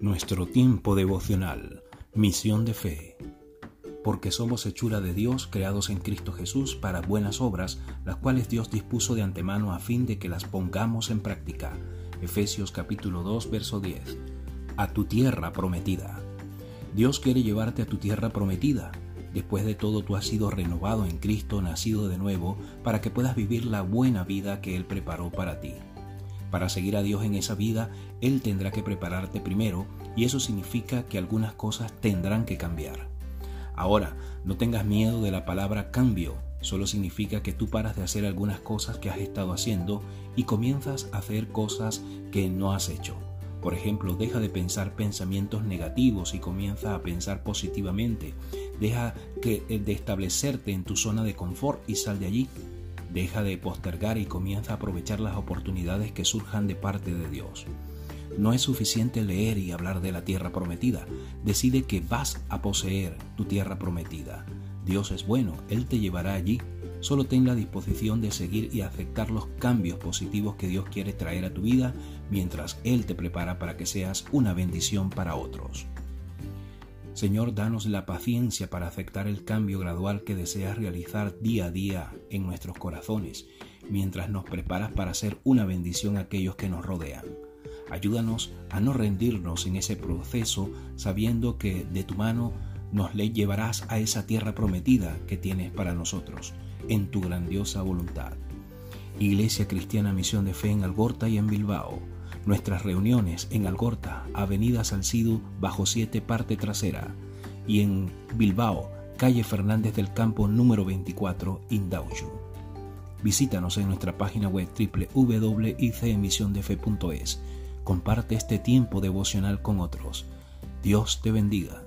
nuestro tiempo devocional, Misión de Fe. Porque somos hechura de Dios, creados en Cristo Jesús para buenas obras, las cuales Dios dispuso de antemano a fin de que las pongamos en práctica. Efesios capítulo 2, verso 10. A tu tierra prometida. Dios quiere llevarte a tu tierra prometida. Después de todo, tú has sido renovado en Cristo, nacido de nuevo, para que puedas vivir la buena vida que Él preparó para ti. Para seguir a Dios en esa vida, Él tendrá que prepararte primero y eso significa que algunas cosas tendrán que cambiar. Ahora, no tengas miedo de la palabra cambio, solo significa que tú paras de hacer algunas cosas que has estado haciendo y comienzas a hacer cosas que no has hecho. Por ejemplo, deja de pensar pensamientos negativos y comienza a pensar positivamente. Deja que, de establecerte en tu zona de confort y sal de allí. Deja de postergar y comienza a aprovechar las oportunidades que surjan de parte de Dios. No es suficiente leer y hablar de la tierra prometida. Decide que vas a poseer tu tierra prometida. Dios es bueno, Él te llevará allí. Solo ten la disposición de seguir y aceptar los cambios positivos que Dios quiere traer a tu vida mientras Él te prepara para que seas una bendición para otros. Señor, danos la paciencia para aceptar el cambio gradual que deseas realizar día a día en nuestros corazones, mientras nos preparas para ser una bendición a aquellos que nos rodean. Ayúdanos a no rendirnos en ese proceso sabiendo que de tu mano nos le llevarás a esa tierra prometida que tienes para nosotros, en tu grandiosa voluntad. Iglesia Cristiana Misión de Fe en Algorta y en Bilbao Nuestras reuniones en Algorta, Avenida Salcido, bajo 7, parte trasera, y en Bilbao, calle Fernández del Campo número 24, Indauchu. Visítanos en nuestra página web www.icemisiondefe.es. Comparte este tiempo devocional con otros. Dios te bendiga.